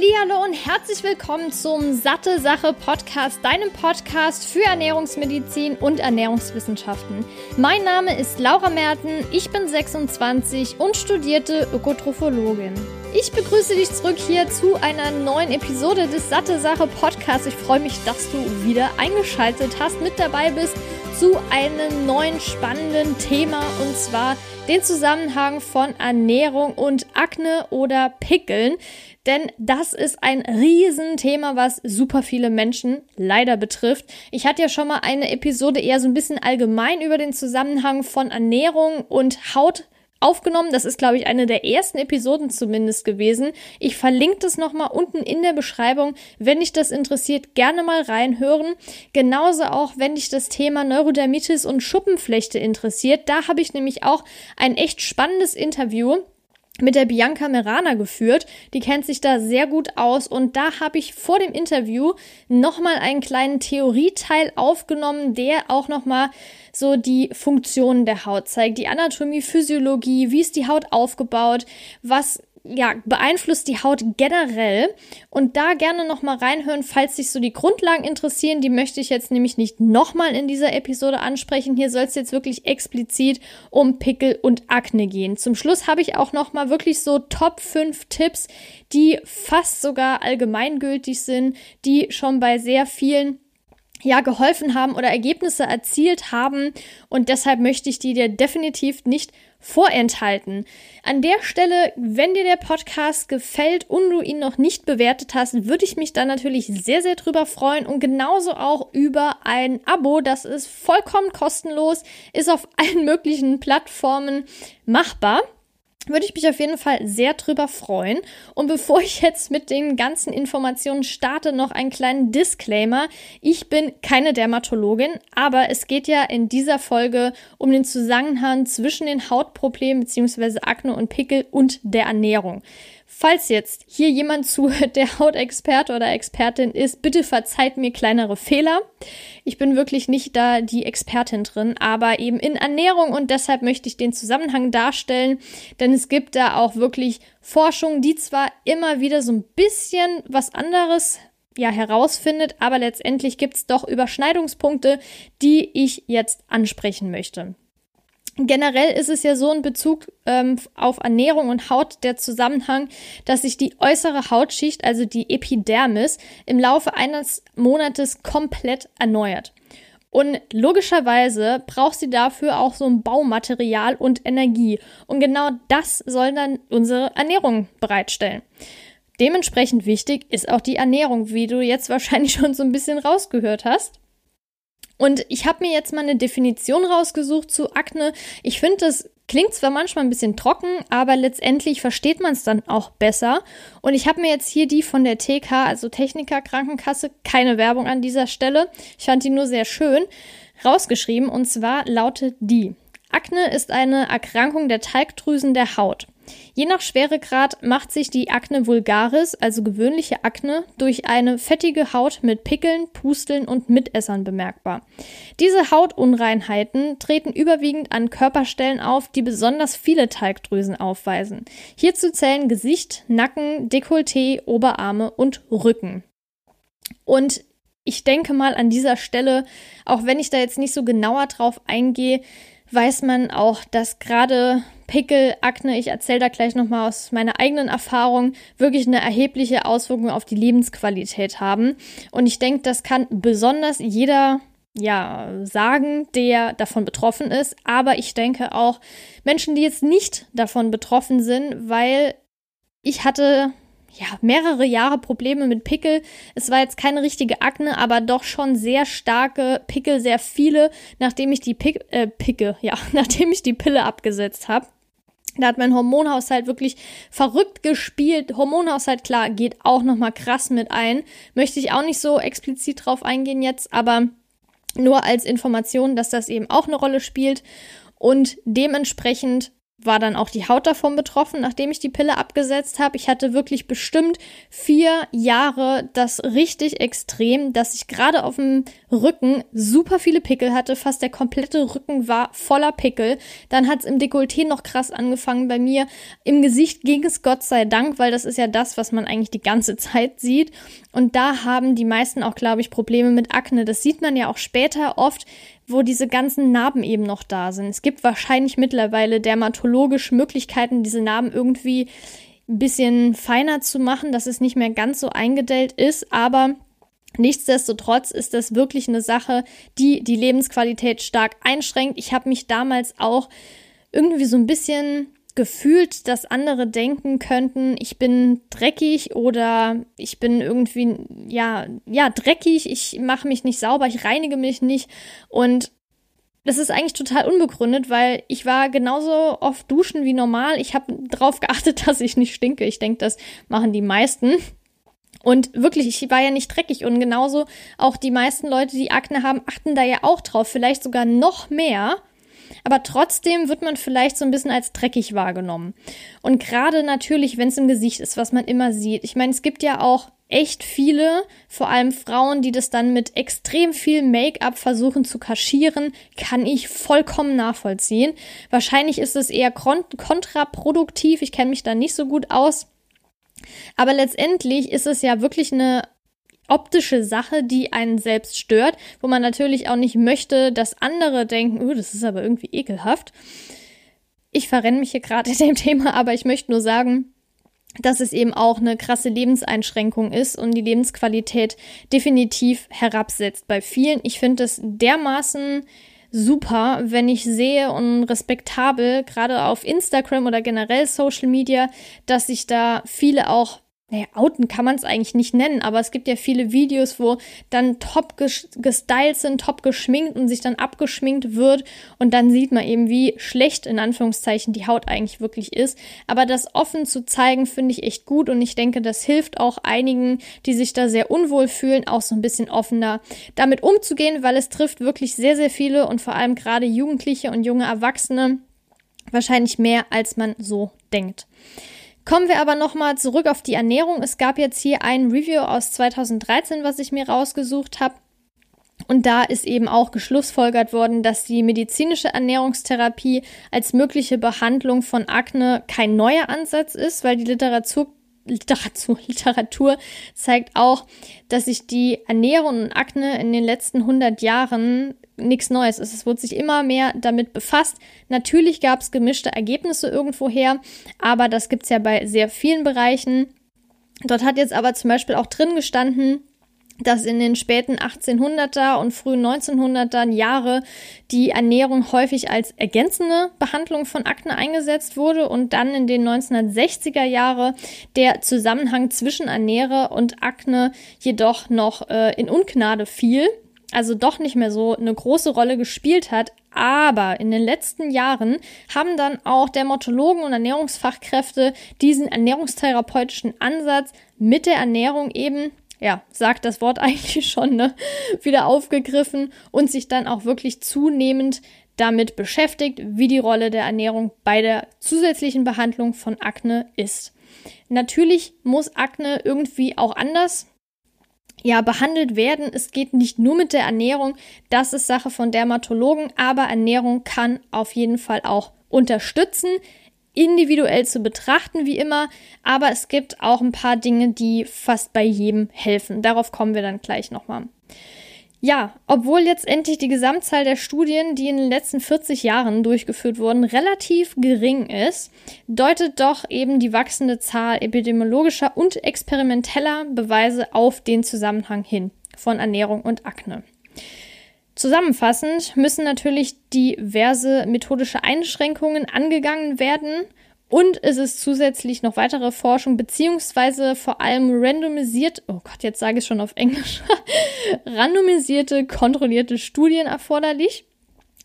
Hallihallo und herzlich willkommen zum Satte Sache Podcast, deinem Podcast für Ernährungsmedizin und Ernährungswissenschaften. Mein Name ist Laura Merten, ich bin 26 und studierte Ökotrophologin. Ich begrüße dich zurück hier zu einer neuen Episode des Satte Sache Podcasts. Ich freue mich, dass du wieder eingeschaltet hast, mit dabei bist zu einem neuen spannenden Thema und zwar den Zusammenhang von Ernährung und Akne oder Pickeln. Denn das ist ein Riesenthema, was super viele Menschen leider betrifft. Ich hatte ja schon mal eine Episode eher so ein bisschen allgemein über den Zusammenhang von Ernährung und Haut aufgenommen. Das ist, glaube ich, eine der ersten Episoden zumindest gewesen. Ich verlinke das nochmal unten in der Beschreibung. Wenn dich das interessiert, gerne mal reinhören. Genauso auch, wenn dich das Thema Neurodermitis und Schuppenflechte interessiert. Da habe ich nämlich auch ein echt spannendes Interview mit der Bianca Merana geführt. Die kennt sich da sehr gut aus und da habe ich vor dem Interview nochmal einen kleinen Theorieteil aufgenommen, der auch nochmal so die Funktionen der Haut zeigt, die Anatomie, Physiologie, wie ist die Haut aufgebaut, was ja, beeinflusst die Haut generell. Und da gerne nochmal reinhören, falls sich so die Grundlagen interessieren. Die möchte ich jetzt nämlich nicht nochmal in dieser Episode ansprechen. Hier soll es jetzt wirklich explizit um Pickel und Akne gehen. Zum Schluss habe ich auch nochmal wirklich so Top 5 Tipps, die fast sogar allgemeingültig sind, die schon bei sehr vielen ja geholfen haben oder Ergebnisse erzielt haben und deshalb möchte ich die dir definitiv nicht vorenthalten. An der Stelle, wenn dir der Podcast gefällt und du ihn noch nicht bewertet hast, würde ich mich dann natürlich sehr, sehr drüber freuen und genauso auch über ein Abo. Das ist vollkommen kostenlos, ist auf allen möglichen Plattformen machbar würde ich mich auf jeden Fall sehr drüber freuen. Und bevor ich jetzt mit den ganzen Informationen starte, noch einen kleinen Disclaimer. Ich bin keine Dermatologin, aber es geht ja in dieser Folge um den Zusammenhang zwischen den Hautproblemen bzw. Akne und Pickel und der Ernährung. Falls jetzt hier jemand zuhört, der Hautexperte oder Expertin ist, bitte verzeiht mir kleinere Fehler. Ich bin wirklich nicht da die Expertin drin, aber eben in Ernährung und deshalb möchte ich den Zusammenhang darstellen, denn es gibt da auch wirklich Forschung, die zwar immer wieder so ein bisschen was anderes ja herausfindet, aber letztendlich gibt es doch Überschneidungspunkte, die ich jetzt ansprechen möchte. Generell ist es ja so in Bezug ähm, auf Ernährung und Haut der Zusammenhang, dass sich die äußere Hautschicht, also die Epidermis, im Laufe eines Monates komplett erneuert. Und logischerweise braucht sie dafür auch so ein Baumaterial und Energie. Und genau das soll dann unsere Ernährung bereitstellen. Dementsprechend wichtig ist auch die Ernährung, wie du jetzt wahrscheinlich schon so ein bisschen rausgehört hast. Und ich habe mir jetzt mal eine Definition rausgesucht zu Akne. Ich finde, das klingt zwar manchmal ein bisschen trocken, aber letztendlich versteht man es dann auch besser. Und ich habe mir jetzt hier die von der TK, also Techniker Krankenkasse, keine Werbung an dieser Stelle. Ich fand die nur sehr schön rausgeschrieben. Und zwar lautet die. Akne ist eine Erkrankung der Talgdrüsen der Haut. Je nach Schweregrad macht sich die Akne vulgaris, also gewöhnliche Akne, durch eine fettige Haut mit Pickeln, Pusteln und Mitessern bemerkbar. Diese Hautunreinheiten treten überwiegend an Körperstellen auf, die besonders viele Talgdrüsen aufweisen. Hierzu zählen Gesicht, Nacken, Dekolleté, Oberarme und Rücken. Und ich denke mal an dieser Stelle, auch wenn ich da jetzt nicht so genauer drauf eingehe, weiß man auch, dass gerade Pickel, Akne, ich erzähle da gleich nochmal aus meiner eigenen Erfahrung, wirklich eine erhebliche Auswirkung auf die Lebensqualität haben. Und ich denke, das kann besonders jeder ja, sagen, der davon betroffen ist. Aber ich denke auch Menschen, die jetzt nicht davon betroffen sind, weil ich hatte ja, mehrere Jahre Probleme mit Pickel. Es war jetzt keine richtige Akne, aber doch schon sehr starke Pickel, sehr viele, nachdem ich die Pick, äh, Picke, ja, nachdem ich die Pille abgesetzt habe. Da hat mein Hormonhaushalt wirklich verrückt gespielt. Hormonhaushalt, klar, geht auch nochmal krass mit ein. Möchte ich auch nicht so explizit drauf eingehen jetzt, aber nur als Information, dass das eben auch eine Rolle spielt. Und dementsprechend war dann auch die Haut davon betroffen, nachdem ich die Pille abgesetzt habe. Ich hatte wirklich bestimmt vier Jahre das richtig extrem, dass ich gerade auf dem Rücken super viele Pickel hatte. Fast der komplette Rücken war voller Pickel. Dann hat es im Dekolleté noch krass angefangen bei mir. Im Gesicht ging es Gott sei Dank, weil das ist ja das, was man eigentlich die ganze Zeit sieht. Und da haben die meisten auch, glaube ich, Probleme mit Akne. Das sieht man ja auch später oft, wo diese ganzen Narben eben noch da sind. Es gibt wahrscheinlich mittlerweile dermatologisch Möglichkeiten, diese Narben irgendwie ein bisschen feiner zu machen, dass es nicht mehr ganz so eingedellt ist, aber Nichtsdestotrotz ist das wirklich eine Sache, die die Lebensqualität stark einschränkt. Ich habe mich damals auch irgendwie so ein bisschen gefühlt, dass andere denken könnten, ich bin dreckig oder ich bin irgendwie, ja, ja, dreckig, ich mache mich nicht sauber, ich reinige mich nicht. Und das ist eigentlich total unbegründet, weil ich war genauso oft duschen wie normal. Ich habe darauf geachtet, dass ich nicht stinke. Ich denke, das machen die meisten. Und wirklich, ich war ja nicht dreckig und genauso auch die meisten Leute, die Akne haben, achten da ja auch drauf, vielleicht sogar noch mehr aber trotzdem wird man vielleicht so ein bisschen als dreckig wahrgenommen. Und gerade natürlich, wenn es im Gesicht ist, was man immer sieht. Ich meine, es gibt ja auch echt viele, vor allem Frauen, die das dann mit extrem viel Make-up versuchen zu kaschieren, kann ich vollkommen nachvollziehen. Wahrscheinlich ist es eher kontraproduktiv, ich kenne mich da nicht so gut aus. Aber letztendlich ist es ja wirklich eine optische Sache, die einen selbst stört, wo man natürlich auch nicht möchte, dass andere denken, oh, das ist aber irgendwie ekelhaft. Ich verrenne mich hier gerade in dem Thema, aber ich möchte nur sagen, dass es eben auch eine krasse Lebenseinschränkung ist und die Lebensqualität definitiv herabsetzt bei vielen. Ich finde es dermaßen super, wenn ich sehe und respektabel, gerade auf Instagram oder generell Social Media, dass sich da viele auch naja, outen kann man es eigentlich nicht nennen, aber es gibt ja viele Videos, wo dann top gestylt sind, top geschminkt und sich dann abgeschminkt wird und dann sieht man eben, wie schlecht in Anführungszeichen die Haut eigentlich wirklich ist. Aber das offen zu zeigen, finde ich echt gut und ich denke, das hilft auch einigen, die sich da sehr unwohl fühlen, auch so ein bisschen offener damit umzugehen, weil es trifft wirklich sehr, sehr viele und vor allem gerade Jugendliche und junge Erwachsene wahrscheinlich mehr, als man so denkt. Kommen wir aber nochmal zurück auf die Ernährung. Es gab jetzt hier ein Review aus 2013, was ich mir rausgesucht habe. Und da ist eben auch geschlussfolgert worden, dass die medizinische Ernährungstherapie als mögliche Behandlung von Akne kein neuer Ansatz ist, weil die Literatur Literatur, Literatur zeigt auch, dass sich die Ernährung und Akne in den letzten 100 Jahren nichts Neues ist. Es wurde sich immer mehr damit befasst. Natürlich gab es gemischte Ergebnisse irgendwoher, aber das gibt es ja bei sehr vielen Bereichen. Dort hat jetzt aber zum Beispiel auch drin gestanden, dass in den späten 1800er und frühen 1900er Jahre die Ernährung häufig als ergänzende Behandlung von Akne eingesetzt wurde und dann in den 1960er Jahre der Zusammenhang zwischen Ernähre und Akne jedoch noch äh, in Ungnade fiel also doch nicht mehr so eine große Rolle gespielt hat. Aber in den letzten Jahren haben dann auch Dermatologen und Ernährungsfachkräfte diesen ernährungstherapeutischen Ansatz mit der Ernährung eben, ja, sagt das Wort eigentlich schon, ne, wieder aufgegriffen und sich dann auch wirklich zunehmend damit beschäftigt, wie die Rolle der Ernährung bei der zusätzlichen Behandlung von Akne ist. Natürlich muss Akne irgendwie auch anders ja, behandelt werden. Es geht nicht nur mit der Ernährung, das ist Sache von Dermatologen, aber Ernährung kann auf jeden Fall auch unterstützen, individuell zu betrachten, wie immer, aber es gibt auch ein paar Dinge, die fast bei jedem helfen. Darauf kommen wir dann gleich nochmal. Ja, obwohl letztendlich die Gesamtzahl der Studien, die in den letzten 40 Jahren durchgeführt wurden, relativ gering ist, deutet doch eben die wachsende Zahl epidemiologischer und experimenteller Beweise auf den Zusammenhang hin von Ernährung und Akne. Zusammenfassend müssen natürlich diverse methodische Einschränkungen angegangen werden, und es ist zusätzlich noch weitere Forschung beziehungsweise vor allem randomisiert, oh Gott, jetzt sage ich schon auf Englisch, randomisierte, kontrollierte Studien erforderlich.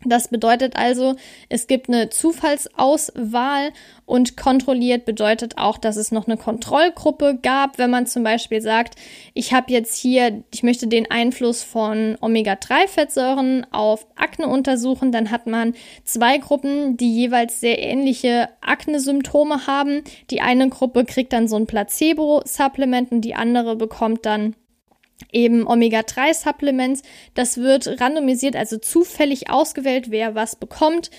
Das bedeutet also, es gibt eine Zufallsauswahl und kontrolliert bedeutet auch, dass es noch eine Kontrollgruppe gab. Wenn man zum Beispiel sagt, ich habe jetzt hier, ich möchte den Einfluss von Omega-3-Fettsäuren auf Akne untersuchen, dann hat man zwei Gruppen, die jeweils sehr ähnliche Akne-Symptome haben. Die eine Gruppe kriegt dann so ein Placebo-Supplement und die andere bekommt dann eben Omega-3-Supplements. Das wird randomisiert, also zufällig ausgewählt, wer was bekommt.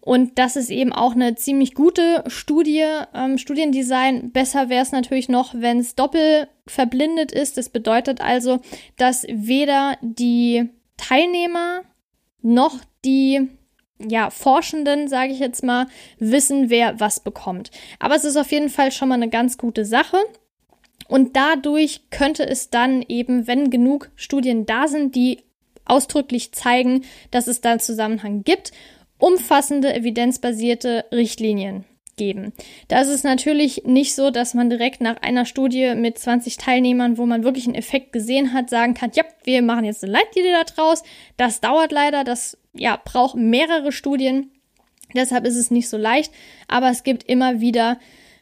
Und das ist eben auch eine ziemlich gute Studie, ähm, Studiendesign. Besser wäre es natürlich noch, wenn es doppelt verblindet ist. Das bedeutet also, dass weder die Teilnehmer noch die ja, Forschenden, sage ich jetzt mal, wissen, wer was bekommt. Aber es ist auf jeden Fall schon mal eine ganz gute Sache. Und dadurch könnte es dann eben, wenn genug Studien da sind, die ausdrücklich zeigen, dass es da einen Zusammenhang gibt, umfassende evidenzbasierte Richtlinien geben. Da ist es natürlich nicht so, dass man direkt nach einer Studie mit 20 Teilnehmern, wo man wirklich einen Effekt gesehen hat, sagen kann, ja, wir machen jetzt eine Leitlinie da draus. Das dauert leider, das ja, braucht mehrere Studien. Deshalb ist es nicht so leicht, aber es gibt immer wieder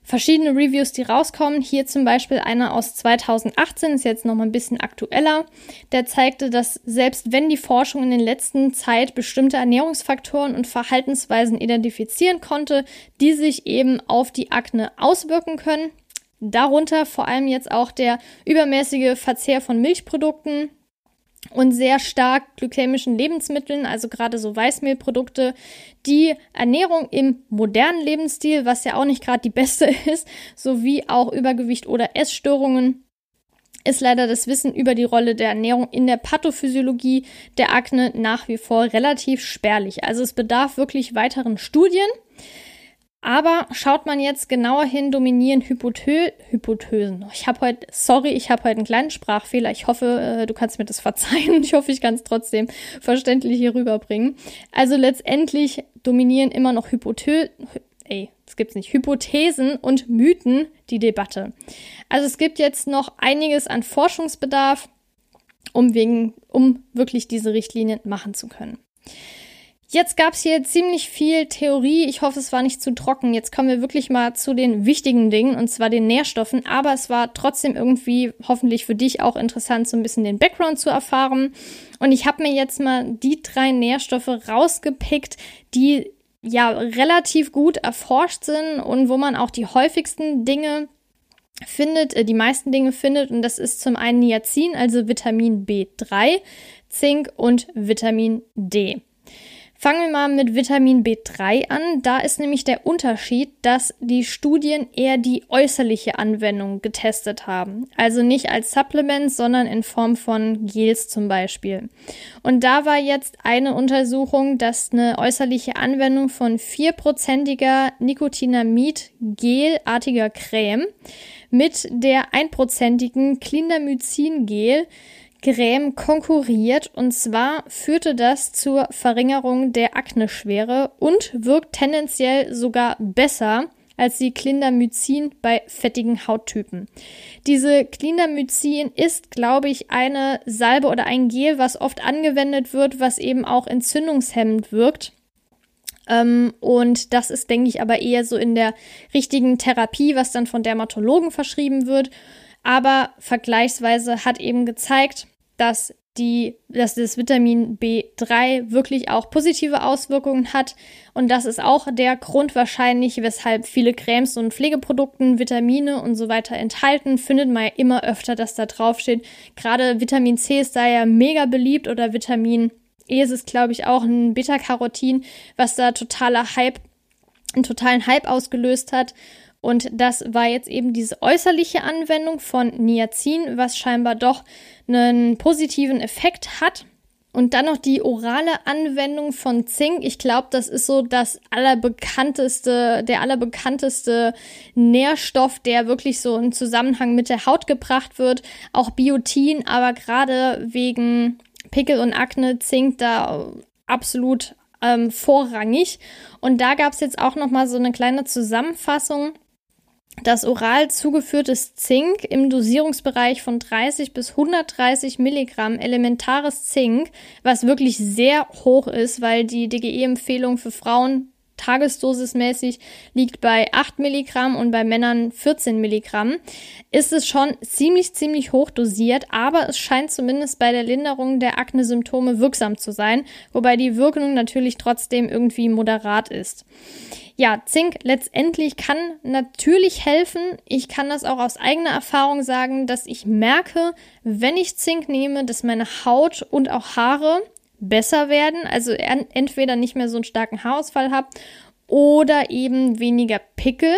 verschiedene Reviews, die rauskommen. Hier zum Beispiel einer aus 2018, ist jetzt nochmal ein bisschen aktueller. Der zeigte, dass selbst wenn die Forschung in den letzten Zeit bestimmte Ernährungsfaktoren und Verhaltensweisen identifizieren konnte, die sich eben auf die Akne auswirken können. Darunter vor allem jetzt auch der übermäßige Verzehr von Milchprodukten, und sehr stark glykämischen Lebensmitteln, also gerade so Weißmehlprodukte, die Ernährung im modernen Lebensstil, was ja auch nicht gerade die beste ist, sowie auch Übergewicht oder Essstörungen, ist leider das Wissen über die Rolle der Ernährung in der Pathophysiologie der Akne nach wie vor relativ spärlich. Also es bedarf wirklich weiteren Studien. Aber schaut man jetzt genauer hin, dominieren Hypotö Hypothesen. Ich habe heute, sorry, ich habe heute einen kleinen Sprachfehler. Ich hoffe, äh, du kannst mir das verzeihen. Ich hoffe, ich kann es trotzdem verständlich hier rüberbringen. Also letztendlich dominieren immer noch Hypothö ey, das gibt's nicht, Hypothesen und Mythen die Debatte. Also es gibt jetzt noch einiges an Forschungsbedarf, um wegen, um wirklich diese Richtlinien machen zu können. Jetzt gab es hier ziemlich viel Theorie. Ich hoffe, es war nicht zu trocken. Jetzt kommen wir wirklich mal zu den wichtigen Dingen, und zwar den Nährstoffen. Aber es war trotzdem irgendwie hoffentlich für dich auch interessant, so ein bisschen den Background zu erfahren. Und ich habe mir jetzt mal die drei Nährstoffe rausgepickt, die ja relativ gut erforscht sind und wo man auch die häufigsten Dinge findet, äh, die meisten Dinge findet. Und das ist zum einen Niacin, also Vitamin B3, Zink und Vitamin D. Fangen wir mal mit Vitamin B3 an. Da ist nämlich der Unterschied, dass die Studien eher die äußerliche Anwendung getestet haben. Also nicht als Supplement, sondern in Form von Gels zum Beispiel. Und da war jetzt eine Untersuchung, dass eine äußerliche Anwendung von vierprozentiger Nicotinamid-Gelartiger Creme mit der einprozentigen Clindamycin-Gel Creme konkurriert und zwar führte das zur Verringerung der Akneschwere und wirkt tendenziell sogar besser als die Clindamycin bei fettigen Hauttypen. Diese Clindamycin ist, glaube ich, eine Salbe oder ein Gel, was oft angewendet wird, was eben auch entzündungshemmend wirkt. Ähm, und das ist, denke ich, aber eher so in der richtigen Therapie, was dann von Dermatologen verschrieben wird aber vergleichsweise hat eben gezeigt, dass die, dass das Vitamin B3 wirklich auch positive Auswirkungen hat. Und das ist auch der Grund wahrscheinlich, weshalb viele Cremes und Pflegeprodukten Vitamine und so weiter enthalten. Findet man ja immer öfter, dass da draufsteht. Gerade Vitamin C ist da ja mega beliebt oder Vitamin E ist es, glaube ich, auch ein Beta-Carotin, was da totaler Hype, einen totalen Hype ausgelöst hat. Und das war jetzt eben diese äußerliche Anwendung von Niacin, was scheinbar doch einen positiven Effekt hat. Und dann noch die orale Anwendung von Zink. Ich glaube, das ist so das allerbekannteste, der allerbekannteste Nährstoff, der wirklich so in Zusammenhang mit der Haut gebracht wird. Auch Biotin, aber gerade wegen Pickel und Akne Zink da absolut ähm, vorrangig. Und da gab es jetzt auch noch mal so eine kleine Zusammenfassung dass oral zugeführtes Zink im Dosierungsbereich von 30 bis 130 Milligramm elementares Zink, was wirklich sehr hoch ist, weil die DGE-Empfehlung für Frauen tagesdosismäßig liegt bei 8 Milligramm und bei Männern 14 Milligramm, ist es schon ziemlich, ziemlich hoch dosiert, aber es scheint zumindest bei der Linderung der Akne-Symptome wirksam zu sein, wobei die Wirkung natürlich trotzdem irgendwie moderat ist. Ja, Zink letztendlich kann natürlich helfen. Ich kann das auch aus eigener Erfahrung sagen, dass ich merke, wenn ich Zink nehme, dass meine Haut und auch Haare besser werden, also entweder nicht mehr so einen starken Haarausfall habe oder eben weniger Pickel.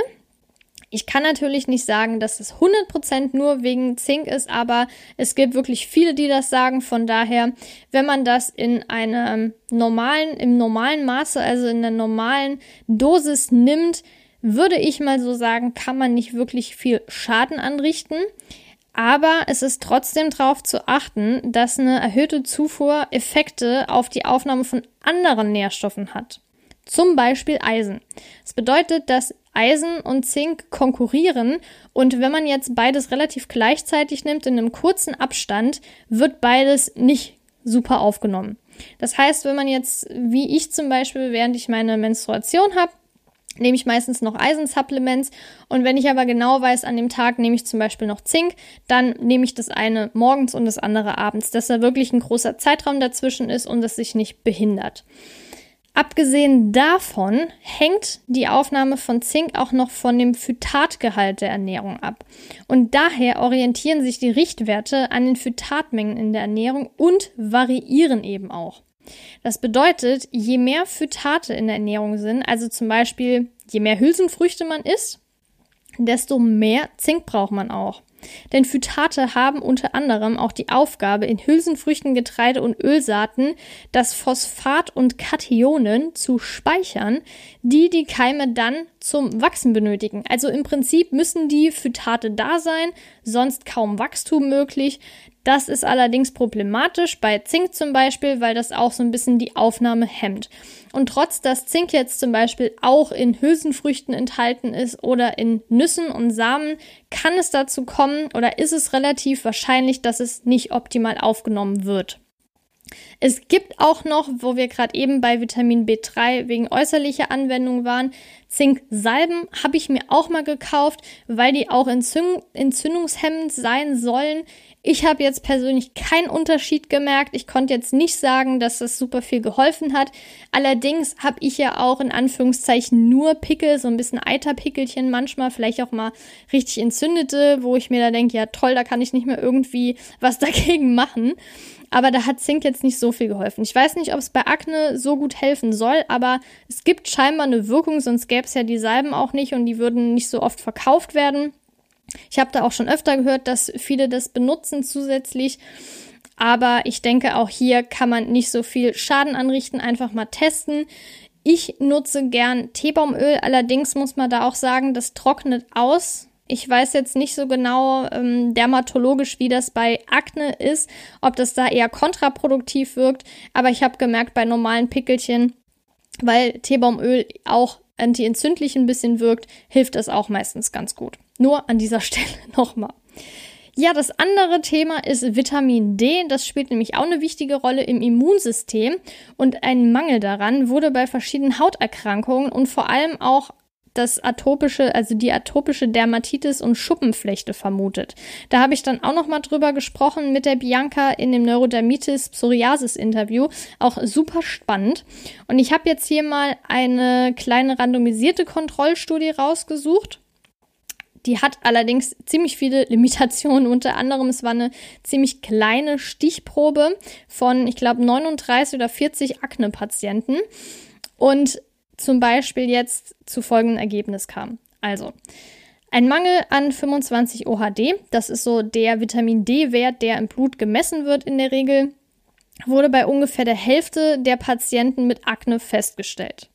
Ich kann natürlich nicht sagen, dass es 100% nur wegen Zink ist, aber es gibt wirklich viele, die das sagen. Von daher, wenn man das in einem normalen, im normalen Maße, also in der normalen Dosis nimmt, würde ich mal so sagen, kann man nicht wirklich viel Schaden anrichten. Aber es ist trotzdem darauf zu achten, dass eine erhöhte Zufuhr Effekte auf die Aufnahme von anderen Nährstoffen hat. Zum Beispiel Eisen. Das bedeutet, dass Eisen und Zink konkurrieren und wenn man jetzt beides relativ gleichzeitig nimmt in einem kurzen Abstand, wird beides nicht super aufgenommen. Das heißt, wenn man jetzt, wie ich zum Beispiel, während ich meine Menstruation habe, nehme ich meistens noch Eisensupplements und wenn ich aber genau weiß, an dem Tag nehme ich zum Beispiel noch Zink, dann nehme ich das eine morgens und das andere abends, dass da wirklich ein großer Zeitraum dazwischen ist und es sich nicht behindert. Abgesehen davon hängt die Aufnahme von Zink auch noch von dem Phytatgehalt der Ernährung ab. Und daher orientieren sich die Richtwerte an den Phytatmengen in der Ernährung und variieren eben auch. Das bedeutet, je mehr Phytate in der Ernährung sind, also zum Beispiel je mehr Hülsenfrüchte man isst, desto mehr Zink braucht man auch. Denn Phytate haben unter anderem auch die Aufgabe, in Hülsenfrüchten, Getreide und Ölsaaten das Phosphat und Kationen zu speichern, die die Keime dann zum Wachsen benötigen. Also im Prinzip müssen die Phytate da sein, sonst kaum Wachstum möglich. Das ist allerdings problematisch bei Zink zum Beispiel, weil das auch so ein bisschen die Aufnahme hemmt. Und trotz dass Zink jetzt zum Beispiel auch in Hülsenfrüchten enthalten ist oder in Nüssen und Samen, kann es dazu kommen oder ist es relativ wahrscheinlich, dass es nicht optimal aufgenommen wird. Es gibt auch noch, wo wir gerade eben bei Vitamin B3 wegen äußerlicher Anwendung waren, Zinksalben habe ich mir auch mal gekauft, weil die auch entzündungshemmend sein sollen. Ich habe jetzt persönlich keinen Unterschied gemerkt. Ich konnte jetzt nicht sagen, dass das super viel geholfen hat. Allerdings habe ich ja auch in Anführungszeichen nur Pickel, so ein bisschen Eiterpickelchen manchmal, vielleicht auch mal richtig entzündete, wo ich mir da denke, ja toll, da kann ich nicht mehr irgendwie was dagegen machen. Aber da hat Zink jetzt nicht so viel geholfen. Ich weiß nicht, ob es bei Akne so gut helfen soll, aber es gibt scheinbar eine Wirkung, sonst gäbe es ja die Salben auch nicht und die würden nicht so oft verkauft werden. Ich habe da auch schon öfter gehört, dass viele das benutzen zusätzlich. Aber ich denke, auch hier kann man nicht so viel Schaden anrichten, einfach mal testen. Ich nutze gern Teebaumöl, allerdings muss man da auch sagen, das trocknet aus. Ich weiß jetzt nicht so genau ähm, dermatologisch, wie das bei Akne ist, ob das da eher kontraproduktiv wirkt, aber ich habe gemerkt, bei normalen Pickelchen, weil Teebaumöl auch antientzündlich ein bisschen wirkt, hilft das auch meistens ganz gut. Nur an dieser Stelle nochmal. Ja, das andere Thema ist Vitamin D. Das spielt nämlich auch eine wichtige Rolle im Immunsystem und ein Mangel daran wurde bei verschiedenen Hauterkrankungen und vor allem auch das atopische, also die atopische Dermatitis und Schuppenflechte vermutet. Da habe ich dann auch noch mal drüber gesprochen mit der Bianca in dem Neurodermitis Psoriasis Interview, auch super spannend. Und ich habe jetzt hier mal eine kleine randomisierte Kontrollstudie rausgesucht. Die hat allerdings ziemlich viele Limitationen. Unter anderem, es war eine ziemlich kleine Stichprobe von, ich glaube, 39 oder 40 Akne-Patienten. Und zum Beispiel jetzt zu folgendem Ergebnis kam. Also, ein Mangel an 25 OHD, das ist so der Vitamin D-Wert, der im Blut gemessen wird in der Regel, wurde bei ungefähr der Hälfte der Patienten mit Akne festgestellt.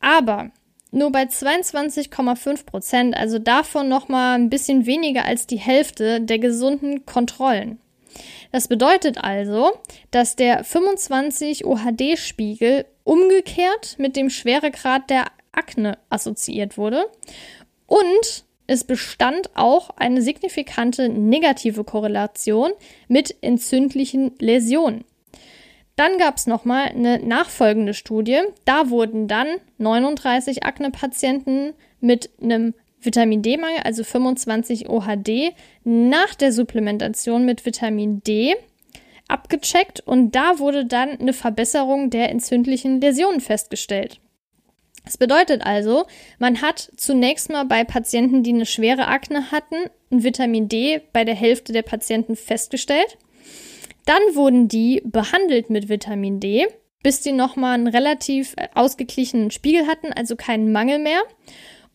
Aber nur bei 22,5 Prozent, also davon nochmal ein bisschen weniger als die Hälfte der gesunden Kontrollen. Das bedeutet also, dass der 25 OHD-Spiegel umgekehrt mit dem Schweregrad der Akne assoziiert wurde Und es bestand auch eine signifikante negative Korrelation mit entzündlichen Läsionen. Dann gab es nochmal eine nachfolgende Studie. Da wurden dann 39 Akne-Patienten mit einem Vitamin D-Mangel, also 25 OHD, nach der Supplementation mit Vitamin D abgecheckt und da wurde dann eine Verbesserung der entzündlichen Läsionen festgestellt. Das bedeutet also, man hat zunächst mal bei Patienten, die eine schwere Akne hatten, ein Vitamin D bei der Hälfte der Patienten festgestellt. Dann wurden die behandelt mit Vitamin D, bis die nochmal einen relativ ausgeglichenen Spiegel hatten, also keinen Mangel mehr.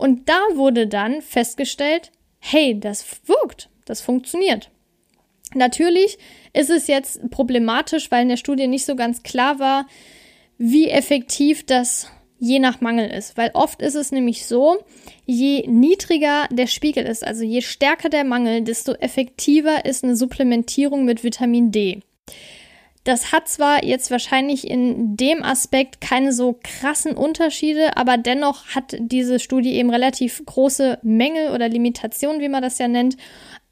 Und da wurde dann festgestellt, hey, das wirkt, das funktioniert. Natürlich ist es jetzt problematisch, weil in der Studie nicht so ganz klar war, wie effektiv das je nach Mangel ist. Weil oft ist es nämlich so, je niedriger der Spiegel ist, also je stärker der Mangel, desto effektiver ist eine Supplementierung mit Vitamin D. Das hat zwar jetzt wahrscheinlich in dem Aspekt keine so krassen Unterschiede, aber dennoch hat diese Studie eben relativ große Mängel oder Limitationen, wie man das ja nennt.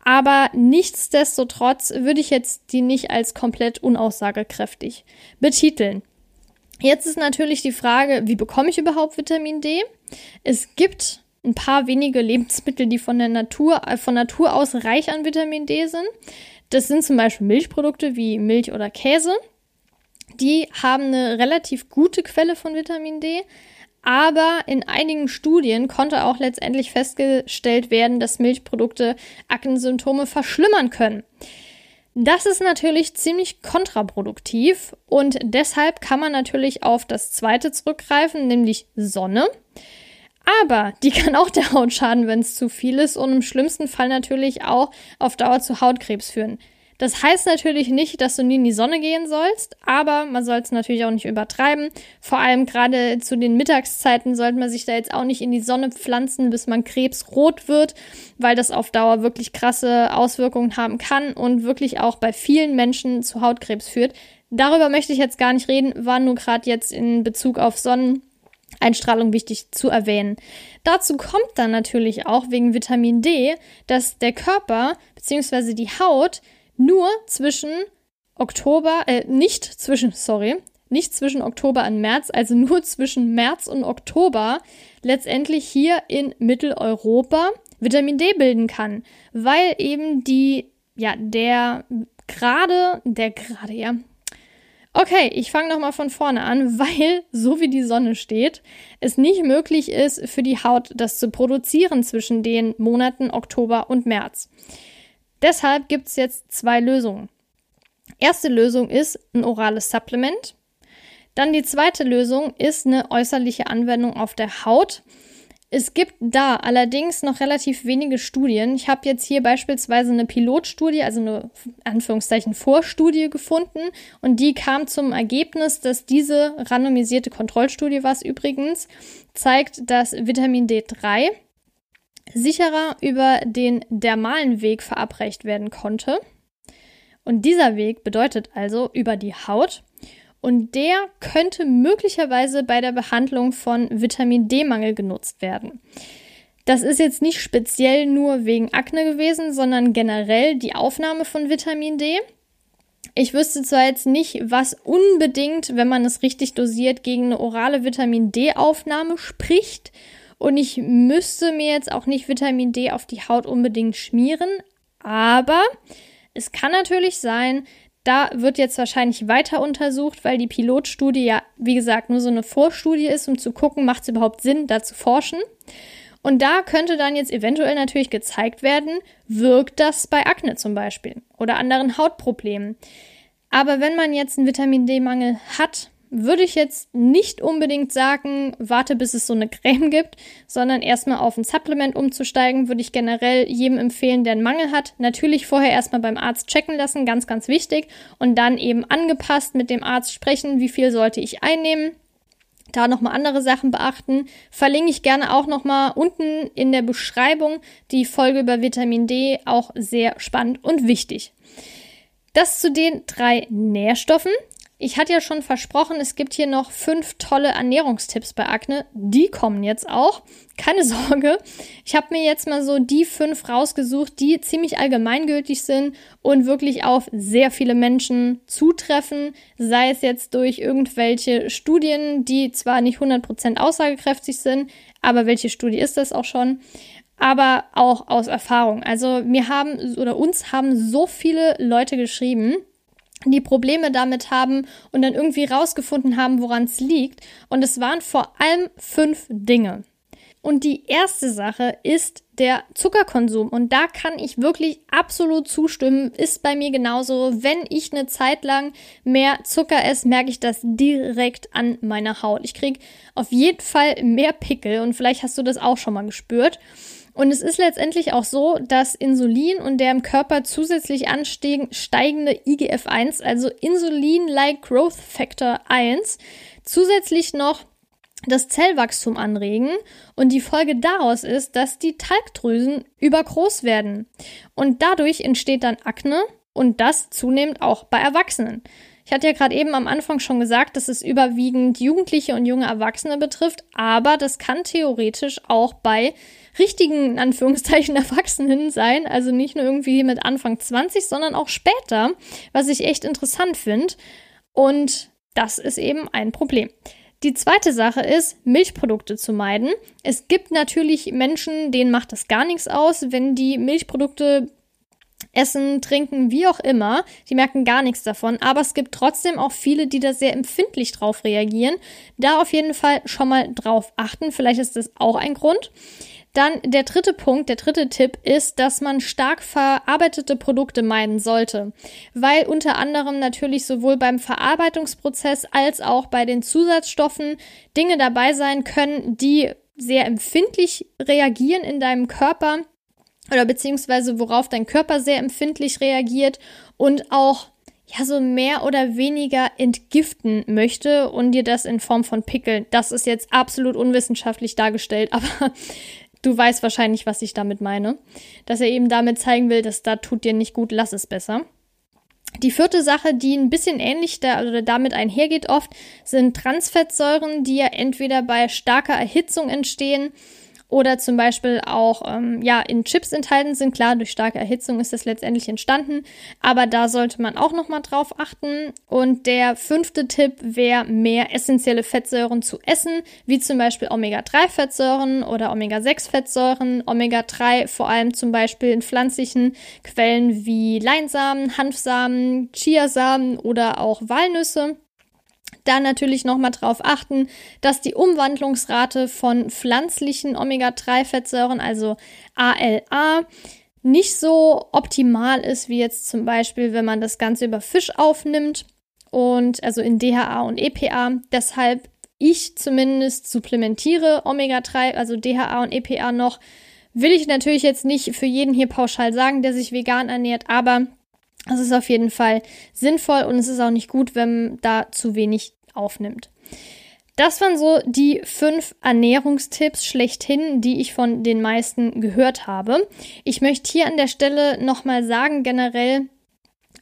Aber nichtsdestotrotz würde ich jetzt die nicht als komplett unaussagekräftig betiteln. Jetzt ist natürlich die Frage, wie bekomme ich überhaupt Vitamin D? Es gibt ein paar wenige Lebensmittel, die von der Natur, äh, von Natur aus reich an Vitamin D sind. Das sind zum Beispiel Milchprodukte wie Milch oder Käse. Die haben eine relativ gute Quelle von Vitamin D. Aber in einigen Studien konnte auch letztendlich festgestellt werden, dass Milchprodukte Aktensymptome verschlimmern können. Das ist natürlich ziemlich kontraproduktiv und deshalb kann man natürlich auf das zweite zurückgreifen, nämlich Sonne. Aber die kann auch der Haut schaden, wenn es zu viel ist und im schlimmsten Fall natürlich auch auf Dauer zu Hautkrebs führen. Das heißt natürlich nicht, dass du nie in die Sonne gehen sollst, aber man soll es natürlich auch nicht übertreiben. Vor allem gerade zu den Mittagszeiten sollte man sich da jetzt auch nicht in die Sonne pflanzen, bis man krebsrot wird, weil das auf Dauer wirklich krasse Auswirkungen haben kann und wirklich auch bei vielen Menschen zu Hautkrebs führt. Darüber möchte ich jetzt gar nicht reden, war nur gerade jetzt in Bezug auf Sonnen Einstrahlung wichtig zu erwähnen. Dazu kommt dann natürlich auch wegen Vitamin D, dass der Körper bzw. die Haut nur zwischen Oktober, äh, nicht zwischen, sorry, nicht zwischen Oktober und März, also nur zwischen März und Oktober letztendlich hier in Mitteleuropa Vitamin D bilden kann, weil eben die, ja, der gerade, der gerade, ja, Okay, ich fange nochmal von vorne an, weil, so wie die Sonne steht, es nicht möglich ist, für die Haut das zu produzieren zwischen den Monaten Oktober und März. Deshalb gibt es jetzt zwei Lösungen. Erste Lösung ist ein orales Supplement. Dann die zweite Lösung ist eine äußerliche Anwendung auf der Haut. Es gibt da allerdings noch relativ wenige Studien. Ich habe jetzt hier beispielsweise eine Pilotstudie, also eine Anführungszeichen Vorstudie gefunden und die kam zum Ergebnis, dass diese randomisierte Kontrollstudie, was übrigens zeigt, dass Vitamin D3 sicherer über den dermalen Weg verabreicht werden konnte. Und dieser Weg bedeutet also über die Haut und der könnte möglicherweise bei der Behandlung von Vitamin D-Mangel genutzt werden. Das ist jetzt nicht speziell nur wegen Akne gewesen, sondern generell die Aufnahme von Vitamin D. Ich wüsste zwar jetzt nicht, was unbedingt, wenn man es richtig dosiert, gegen eine orale Vitamin D-Aufnahme spricht. Und ich müsste mir jetzt auch nicht Vitamin D auf die Haut unbedingt schmieren. Aber es kann natürlich sein, da wird jetzt wahrscheinlich weiter untersucht, weil die Pilotstudie ja, wie gesagt, nur so eine Vorstudie ist, um zu gucken, macht es überhaupt Sinn, da zu forschen. Und da könnte dann jetzt eventuell natürlich gezeigt werden, wirkt das bei Akne zum Beispiel oder anderen Hautproblemen. Aber wenn man jetzt einen Vitamin D-Mangel hat, würde ich jetzt nicht unbedingt sagen, warte bis es so eine Creme gibt, sondern erstmal auf ein Supplement umzusteigen, würde ich generell jedem empfehlen, der einen Mangel hat. Natürlich vorher erstmal beim Arzt checken lassen, ganz, ganz wichtig. Und dann eben angepasst mit dem Arzt sprechen, wie viel sollte ich einnehmen. Da nochmal andere Sachen beachten. Verlinke ich gerne auch nochmal unten in der Beschreibung die Folge über Vitamin D, auch sehr spannend und wichtig. Das zu den drei Nährstoffen. Ich hatte ja schon versprochen, es gibt hier noch fünf tolle Ernährungstipps bei Akne. Die kommen jetzt auch. Keine Sorge. Ich habe mir jetzt mal so die fünf rausgesucht, die ziemlich allgemeingültig sind und wirklich auf sehr viele Menschen zutreffen. Sei es jetzt durch irgendwelche Studien, die zwar nicht 100% aussagekräftig sind, aber welche Studie ist das auch schon? Aber auch aus Erfahrung. Also mir haben oder uns haben so viele Leute geschrieben, die Probleme damit haben und dann irgendwie rausgefunden haben, woran es liegt. Und es waren vor allem fünf Dinge. Und die erste Sache ist der Zuckerkonsum. Und da kann ich wirklich absolut zustimmen. Ist bei mir genauso. Wenn ich eine Zeit lang mehr Zucker esse, merke ich das direkt an meiner Haut. Ich kriege auf jeden Fall mehr Pickel und vielleicht hast du das auch schon mal gespürt. Und es ist letztendlich auch so, dass Insulin und der im Körper zusätzlich ansteigende IGF-1, also Insulin-like Growth Factor 1, zusätzlich noch das Zellwachstum anregen und die Folge daraus ist, dass die Talgdrüsen übergroß werden und dadurch entsteht dann Akne und das zunehmend auch bei Erwachsenen. Ich hatte ja gerade eben am Anfang schon gesagt, dass es überwiegend Jugendliche und junge Erwachsene betrifft, aber das kann theoretisch auch bei richtigen, in Anführungszeichen, Erwachsenen sein. Also nicht nur irgendwie mit Anfang 20, sondern auch später, was ich echt interessant finde. Und das ist eben ein Problem. Die zweite Sache ist, Milchprodukte zu meiden. Es gibt natürlich Menschen, denen macht das gar nichts aus, wenn die Milchprodukte essen, trinken, wie auch immer. Die merken gar nichts davon. Aber es gibt trotzdem auch viele, die da sehr empfindlich drauf reagieren. Da auf jeden Fall schon mal drauf achten. Vielleicht ist das auch ein Grund. Dann der dritte Punkt, der dritte Tipp ist, dass man stark verarbeitete Produkte meiden sollte, weil unter anderem natürlich sowohl beim Verarbeitungsprozess als auch bei den Zusatzstoffen Dinge dabei sein können, die sehr empfindlich reagieren in deinem Körper oder beziehungsweise worauf dein Körper sehr empfindlich reagiert und auch ja so mehr oder weniger entgiften möchte und dir das in Form von Pickeln. Das ist jetzt absolut unwissenschaftlich dargestellt, aber Du weißt wahrscheinlich, was ich damit meine. Dass er eben damit zeigen will, dass da tut dir nicht gut, lass es besser. Die vierte Sache, die ein bisschen ähnlich da, oder damit einhergeht oft, sind Transfettsäuren, die ja entweder bei starker Erhitzung entstehen oder zum Beispiel auch ähm, ja in Chips enthalten sind. Klar, durch starke Erhitzung ist das letztendlich entstanden, aber da sollte man auch noch mal drauf achten. Und der fünfte Tipp wäre, mehr essentielle Fettsäuren zu essen, wie zum Beispiel Omega-3-Fettsäuren oder Omega-6-Fettsäuren. Omega-3 vor allem zum Beispiel in pflanzlichen Quellen wie Leinsamen, Hanfsamen, Chiasamen oder auch Walnüsse. Dann natürlich nochmal darauf achten, dass die Umwandlungsrate von pflanzlichen Omega-3-Fettsäuren, also ALA, nicht so optimal ist wie jetzt zum Beispiel, wenn man das Ganze über Fisch aufnimmt und also in DHA und EPA. Deshalb ich zumindest supplementiere Omega-3, also DHA und EPA noch. Will ich natürlich jetzt nicht für jeden hier pauschal sagen, der sich vegan ernährt, aber es ist auf jeden Fall sinnvoll und es ist auch nicht gut, wenn da zu wenig aufnimmt. Das waren so die fünf Ernährungstipps schlechthin, die ich von den meisten gehört habe. Ich möchte hier an der Stelle nochmal sagen, generell,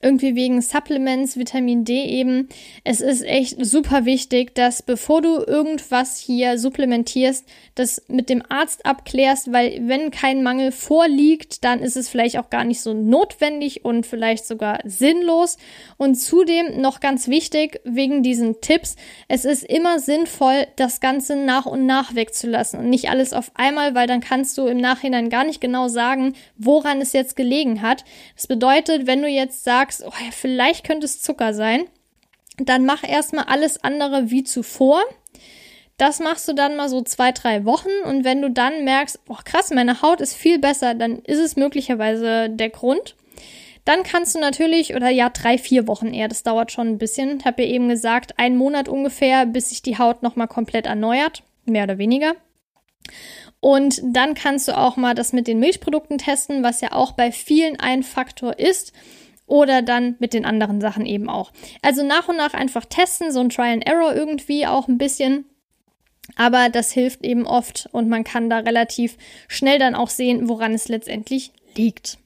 irgendwie wegen Supplements, Vitamin D eben. Es ist echt super wichtig, dass bevor du irgendwas hier supplementierst, das mit dem Arzt abklärst, weil wenn kein Mangel vorliegt, dann ist es vielleicht auch gar nicht so notwendig und vielleicht sogar sinnlos. Und zudem noch ganz wichtig wegen diesen Tipps, es ist immer sinnvoll, das Ganze nach und nach wegzulassen und nicht alles auf einmal, weil dann kannst du im Nachhinein gar nicht genau sagen, woran es jetzt gelegen hat. Das bedeutet, wenn du jetzt sagst, sagst, oh, vielleicht könnte es Zucker sein, dann mach erstmal alles andere wie zuvor. Das machst du dann mal so zwei, drei Wochen und wenn du dann merkst, oh krass, meine Haut ist viel besser, dann ist es möglicherweise der Grund. Dann kannst du natürlich, oder ja, drei, vier Wochen eher, das dauert schon ein bisschen. Ich habe ja eben gesagt, ein Monat ungefähr, bis sich die Haut nochmal komplett erneuert, mehr oder weniger. Und dann kannst du auch mal das mit den Milchprodukten testen, was ja auch bei vielen ein Faktor ist oder dann mit den anderen Sachen eben auch. Also nach und nach einfach testen, so ein Trial and Error irgendwie auch ein bisschen. Aber das hilft eben oft und man kann da relativ schnell dann auch sehen, woran es letztendlich liegt.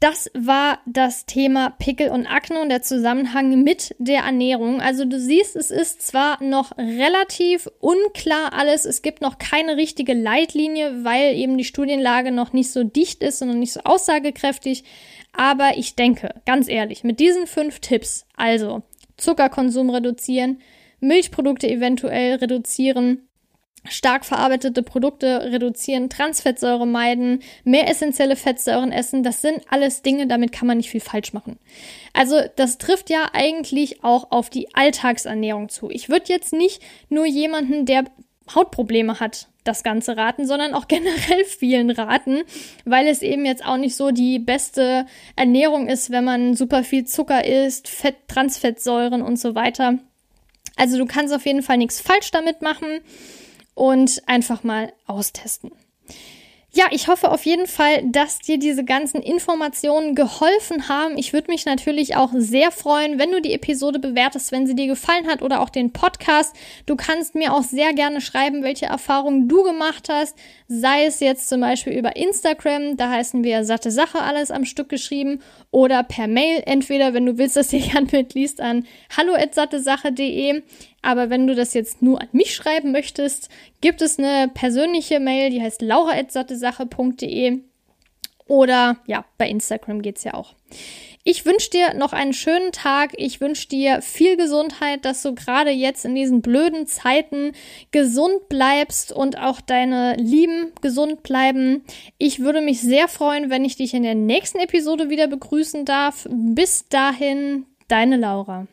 das war das Thema Pickel und Akne und der Zusammenhang mit der Ernährung. Also du siehst, es ist zwar noch relativ unklar alles, es gibt noch keine richtige Leitlinie, weil eben die Studienlage noch nicht so dicht ist und nicht so aussagekräftig. Aber ich denke, ganz ehrlich, mit diesen fünf Tipps, also Zuckerkonsum reduzieren, Milchprodukte eventuell reduzieren, stark verarbeitete Produkte reduzieren, Transfettsäure meiden, mehr essentielle Fettsäuren essen. Das sind alles Dinge, damit kann man nicht viel falsch machen. Also das trifft ja eigentlich auch auf die Alltagsernährung zu. Ich würde jetzt nicht nur jemanden, der Hautprobleme hat, das Ganze raten, sondern auch generell vielen raten, weil es eben jetzt auch nicht so die beste Ernährung ist, wenn man super viel Zucker isst, Fett, Transfettsäuren und so weiter. Also du kannst auf jeden Fall nichts falsch damit machen und einfach mal austesten. Ja, ich hoffe auf jeden Fall, dass dir diese ganzen Informationen geholfen haben. Ich würde mich natürlich auch sehr freuen, wenn du die Episode bewertest, wenn sie dir gefallen hat oder auch den Podcast. Du kannst mir auch sehr gerne schreiben, welche Erfahrungen du gemacht hast, sei es jetzt zum Beispiel über Instagram, da heißen wir satte Sache alles am Stück geschrieben oder per Mail, entweder wenn du willst, dass jemand mitliest an hallo@sattesache.de. Aber wenn du das jetzt nur an mich schreiben möchtest, gibt es eine persönliche Mail, die heißt laura.sattesache.de oder ja, bei Instagram geht's ja auch. Ich wünsche dir noch einen schönen Tag. Ich wünsche dir viel Gesundheit, dass du gerade jetzt in diesen blöden Zeiten gesund bleibst und auch deine Lieben gesund bleiben. Ich würde mich sehr freuen, wenn ich dich in der nächsten Episode wieder begrüßen darf. Bis dahin, deine Laura.